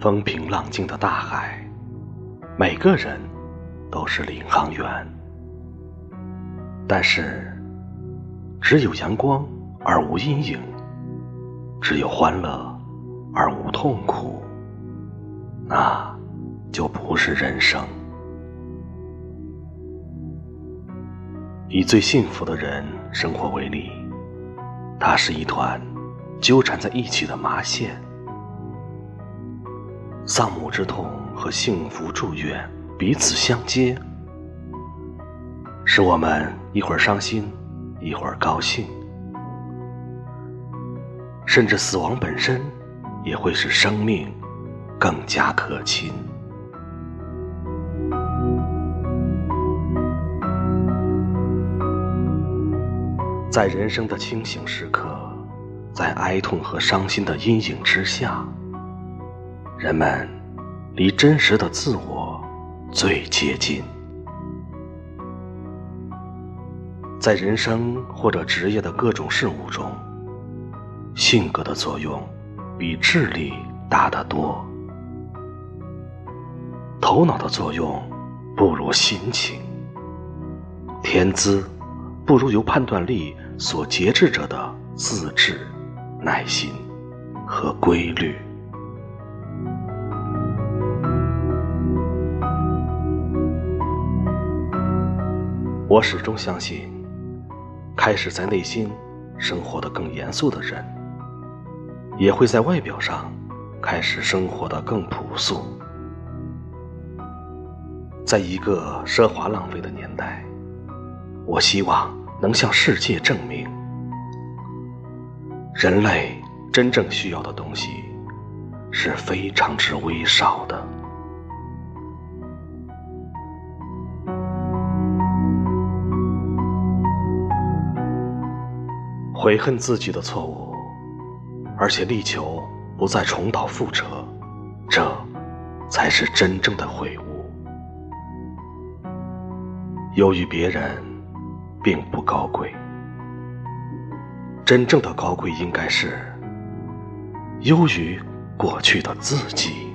风平浪静的大海，每个人都是领航员。但是，只有阳光而无阴影，只有欢乐而无痛苦，那就不是人生。以最幸福的人生活为例，它是一团纠缠在一起的麻线，丧母之痛和幸福祝愿彼此相接，使我们一会儿伤心，一会儿高兴，甚至死亡本身也会使生命更加可亲。在人生的清醒时刻，在哀痛和伤心的阴影之下，人们离真实的自我最接近。在人生或者职业的各种事物中，性格的作用比智力大得多，头脑的作用不如心情，天资。不如由判断力所节制着的自制、耐心和规律。我始终相信，开始在内心生活的更严肃的人，也会在外表上开始生活的更朴素。在一个奢华浪费的年代，我希望。能向世界证明，人类真正需要的东西是非常之微少的。悔恨自己的错误，而且力求不再重蹈覆辙，这才是真正的悔悟。优于别人。并不高贵，真正的高贵应该是优于过去的自己。